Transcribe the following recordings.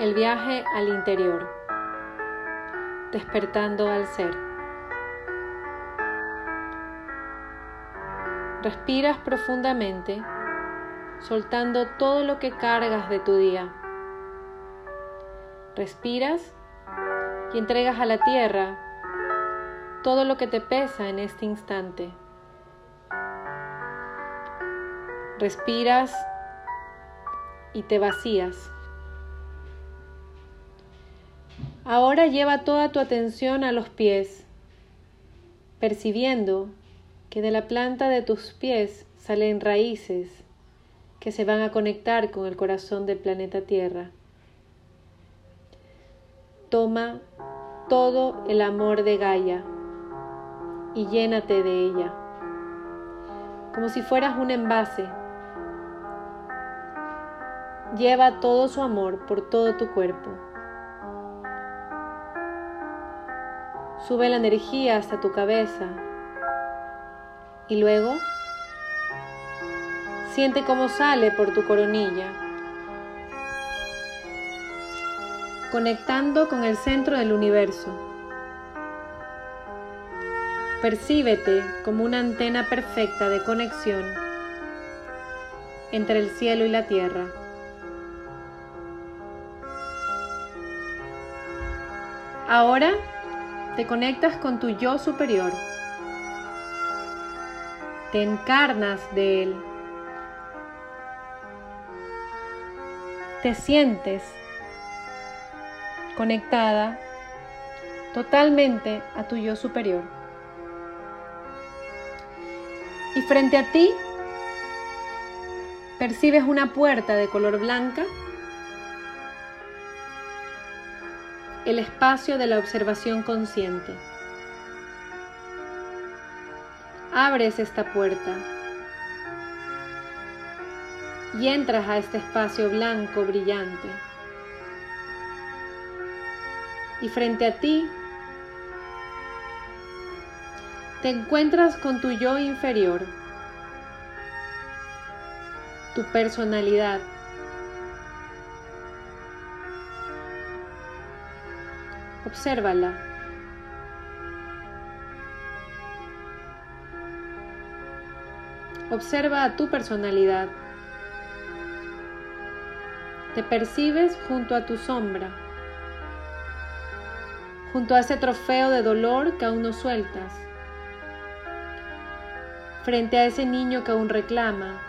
El viaje al interior. Despertando al ser. Respiras profundamente, soltando todo lo que cargas de tu día. Respiras y entregas a la tierra todo lo que te pesa en este instante. Respiras y te vacías. Ahora lleva toda tu atención a los pies, percibiendo que de la planta de tus pies salen raíces que se van a conectar con el corazón del planeta Tierra. Toma todo el amor de Gaia y llénate de ella, como si fueras un envase. Lleva todo su amor por todo tu cuerpo. Sube la energía hasta tu cabeza y luego siente cómo sale por tu coronilla, conectando con el centro del universo. Percíbete como una antena perfecta de conexión entre el cielo y la tierra. Ahora te conectas con tu yo superior. Te encarnas de él. Te sientes conectada totalmente a tu yo superior. Y frente a ti percibes una puerta de color blanca el espacio de la observación consciente. Abres esta puerta y entras a este espacio blanco brillante. Y frente a ti te encuentras con tu yo inferior, tu personalidad Obsérvala. Observa a tu personalidad. Te percibes junto a tu sombra, junto a ese trofeo de dolor que aún no sueltas, frente a ese niño que aún reclama.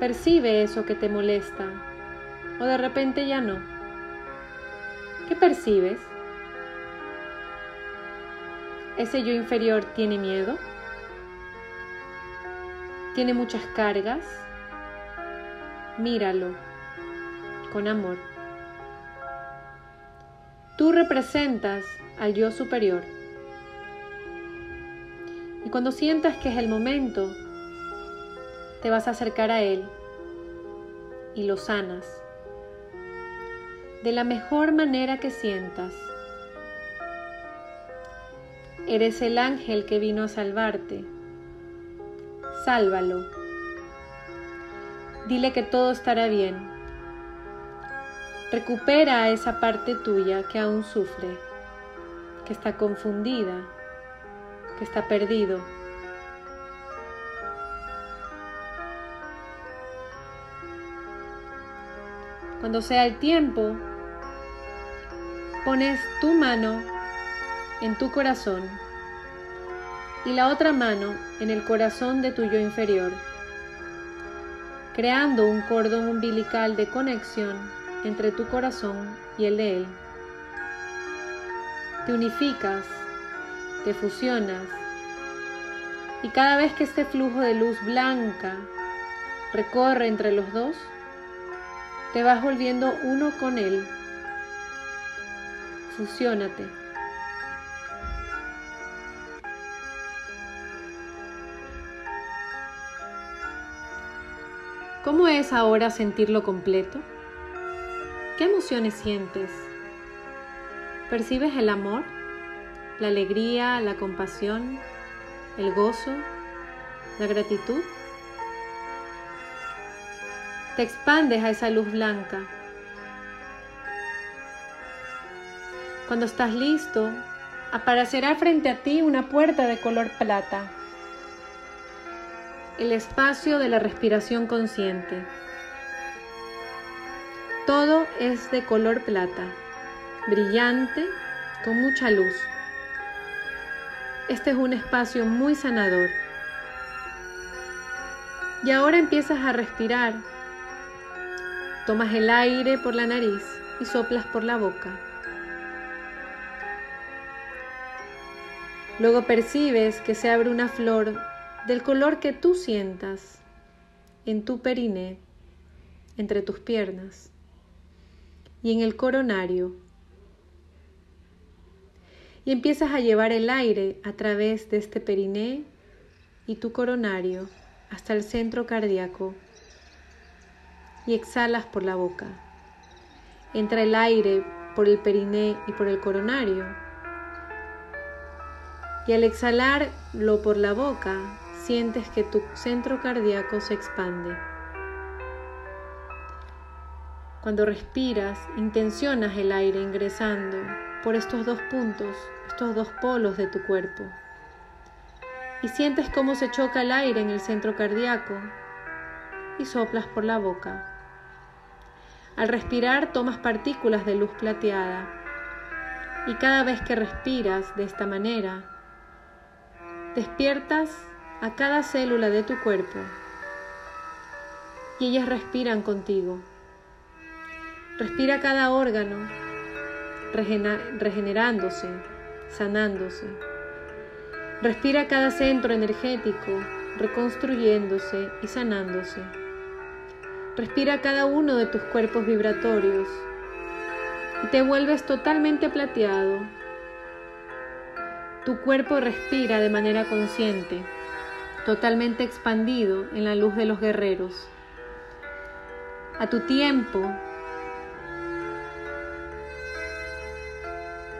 Percibe eso que te molesta o de repente ya no. ¿Qué percibes? ¿Ese yo inferior tiene miedo? ¿Tiene muchas cargas? Míralo con amor. Tú representas al yo superior. Y cuando sientas que es el momento, te vas a acercar a él y lo sanas de la mejor manera que sientas. Eres el ángel que vino a salvarte. Sálvalo. Dile que todo estará bien. Recupera a esa parte tuya que aún sufre, que está confundida, que está perdido. Cuando sea el tiempo, pones tu mano en tu corazón y la otra mano en el corazón de tu yo inferior, creando un cordón umbilical de conexión entre tu corazón y el de él. Te unificas, te fusionas y cada vez que este flujo de luz blanca recorre entre los dos, te vas volviendo uno con él fusiónate. ¿Cómo es ahora sentirlo completo? ¿Qué emociones sientes? ¿Percibes el amor, la alegría, la compasión, el gozo, la gratitud? Te expandes a esa luz blanca. Cuando estás listo, aparecerá frente a ti una puerta de color plata, el espacio de la respiración consciente. Todo es de color plata, brillante, con mucha luz. Este es un espacio muy sanador. Y ahora empiezas a respirar. Tomas el aire por la nariz y soplas por la boca. Luego percibes que se abre una flor del color que tú sientas en tu periné, entre tus piernas y en el coronario. Y empiezas a llevar el aire a través de este periné y tu coronario hasta el centro cardíaco y exhalas por la boca. Entra el aire por el periné y por el coronario. Y al exhalarlo por la boca, sientes que tu centro cardíaco se expande. Cuando respiras, intencionas el aire ingresando por estos dos puntos, estos dos polos de tu cuerpo. Y sientes cómo se choca el aire en el centro cardíaco y soplas por la boca. Al respirar tomas partículas de luz plateada y cada vez que respiras de esta manera, despiertas a cada célula de tu cuerpo y ellas respiran contigo. Respira cada órgano regenerándose, sanándose. Respira cada centro energético reconstruyéndose y sanándose. Respira cada uno de tus cuerpos vibratorios y te vuelves totalmente plateado. Tu cuerpo respira de manera consciente, totalmente expandido en la luz de los guerreros. A tu tiempo,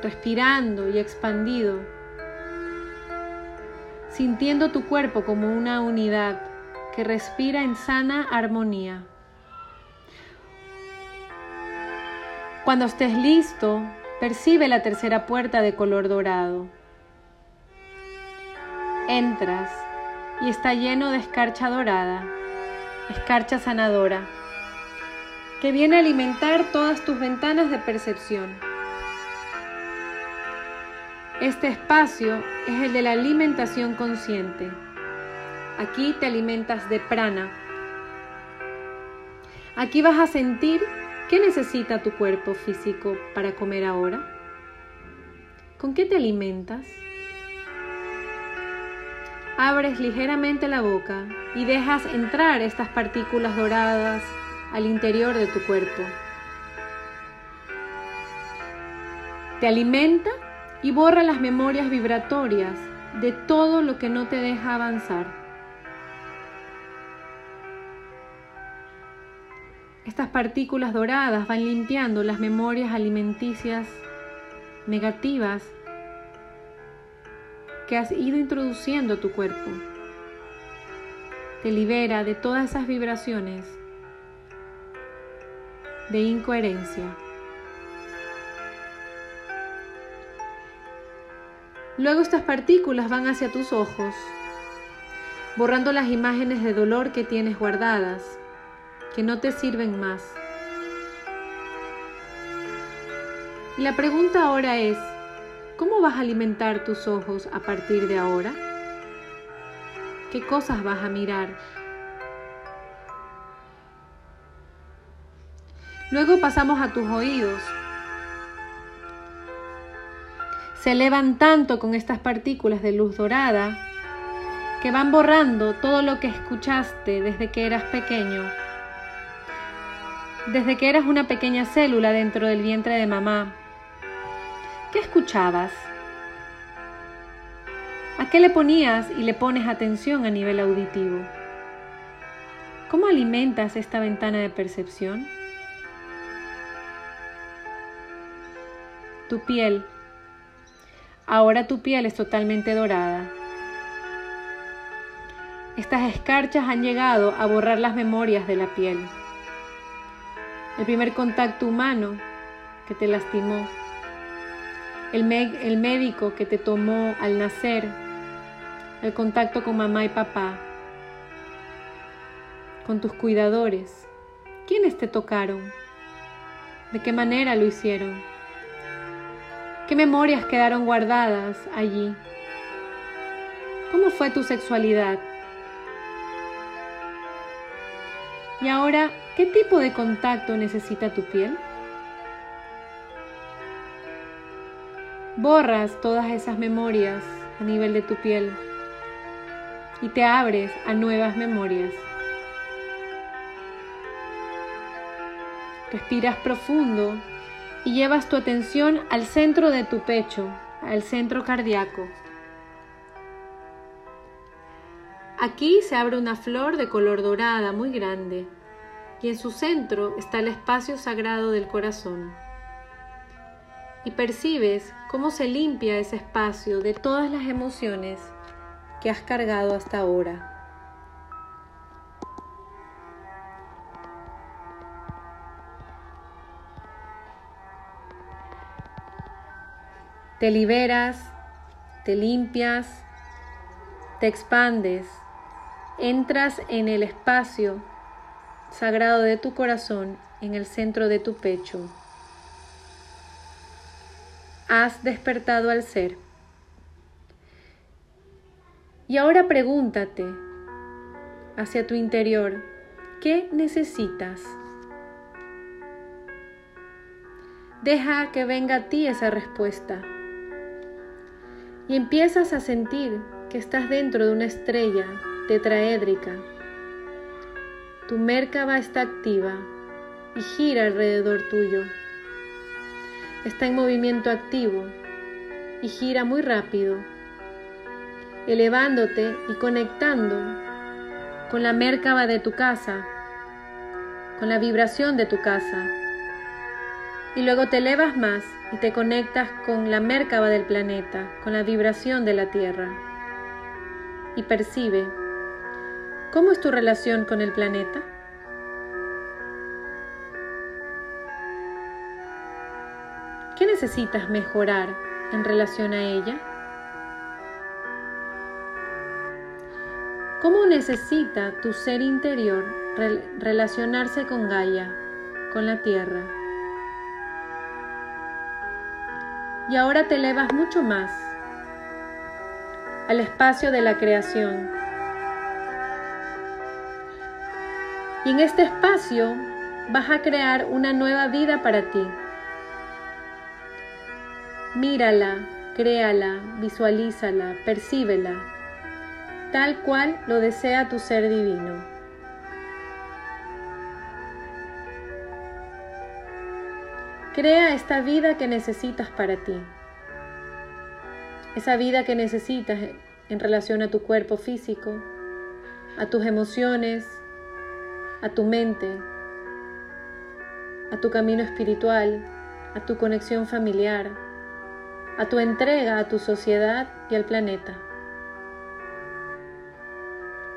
respirando y expandido, sintiendo tu cuerpo como una unidad que respira en sana armonía. Cuando estés listo, percibe la tercera puerta de color dorado. Entras y está lleno de escarcha dorada, escarcha sanadora, que viene a alimentar todas tus ventanas de percepción. Este espacio es el de la alimentación consciente. Aquí te alimentas de prana. Aquí vas a sentir qué necesita tu cuerpo físico para comer ahora. ¿Con qué te alimentas? Abres ligeramente la boca y dejas entrar estas partículas doradas al interior de tu cuerpo. Te alimenta y borra las memorias vibratorias de todo lo que no te deja avanzar. Estas partículas doradas van limpiando las memorias alimenticias negativas que has ido introduciendo a tu cuerpo. Te libera de todas esas vibraciones de incoherencia. Luego estas partículas van hacia tus ojos, borrando las imágenes de dolor que tienes guardadas, que no te sirven más. Y la pregunta ahora es, ¿cómo vas a alimentar tus ojos a partir de ahora? ¿Qué cosas vas a mirar? Luego pasamos a tus oídos, se elevan tanto con estas partículas de luz dorada que van borrando todo lo que escuchaste desde que eras pequeño, desde que eras una pequeña célula dentro del vientre de mamá. ¿Qué escuchabas? ¿A qué le ponías y le pones atención a nivel auditivo? ¿Cómo alimentas esta ventana de percepción? Tu piel Ahora tu piel es totalmente dorada. Estas escarchas han llegado a borrar las memorias de la piel. El primer contacto humano que te lastimó, el, médico que te tomó al nacer, el contacto con mamá y papá, con tus cuidadores. ¿Quiénes te tocaron? ¿De qué manera lo hicieron? ¿Qué memorias quedaron guardadas allí? ¿Cómo fue tu sexualidad? Y ahora, ¿qué tipo de contacto necesita tu piel? Borras todas esas memorias a nivel de tu piel y te abres a nuevas memorias. Respiras profundo y llevas tu atención al centro de tu pecho, al centro cardíaco. Aquí se abre una flor de color dorada muy grande y en su centro está el espacio sagrado del corazón. Y percibes cómo se limpia ese espacio de todas las emociones que has cargado hasta ahora. Te liberas, te limpias, te expandes, entras en el espacio sagrado de tu corazón, en el centro de tu pecho. Has despertado al ser. Y ahora pregúntate hacia tu interior, ¿qué necesitas? Deja que venga a ti esa respuesta y empiezas a sentir que estás dentro de una estrella tetraédrica. Tu Merkaba está activa y gira alrededor tuyo. Está en movimiento activo y gira muy rápido, elevándote y conectando con la Merkaba de tu casa, con la vibración de tu casa. Y luego te elevas más y te conectas con la Merkaba del planeta, con la vibración de la Tierra. Y percibe, ¿cómo es tu relación con el planeta? ¿Qué necesitas mejorar en relación a ella? ¿Cómo necesita tu ser interior relacionarse con Gaia, con la Tierra? y ahora te elevas mucho más al espacio de la creación. Y en este espacio vas a crear una nueva vida para ti. Mírala, créala, visualízala, percíbela, tal cual lo desea tu ser divino. Crea esta vida que necesitas para ti. Esa vida que necesitas en relación a tu cuerpo físico, a tus emociones, a tu mente, a tu camino espiritual, a tu conexión familiar, a tu entrega a tu sociedad y al planeta.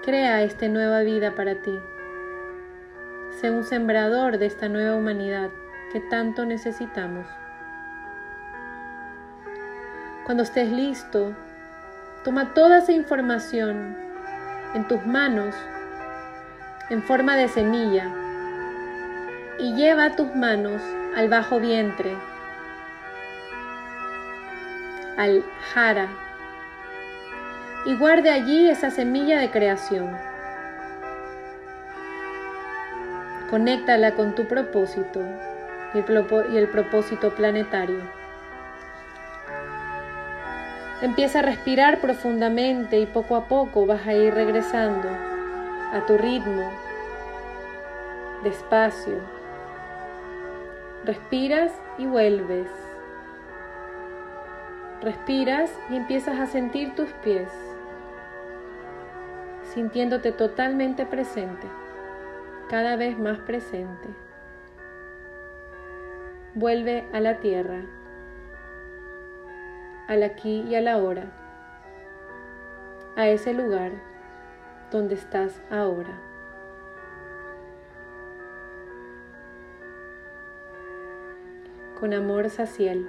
Crea esta nueva vida para ti. Sé un sembrador de esta nueva humanidad que tanto necesitamos. Cuando estés listo, toma toda esa información en tus manos en forma de semilla y lleva tus manos al bajo vientre, al jara, y guarde allí esa semilla de creación. Conéctala con tu propósito y el propósito planetario. Empieza a respirar profundamente y poco a poco vas a ir regresando a tu ritmo, despacio. Respiras y vuelves. Respiras y empiezas a sentir tus pies, sintiéndote totalmente presente, cada vez más presente vuelve a la tierra, al aquí y a la hora, a ese lugar donde estás ahora. Con amor saciel.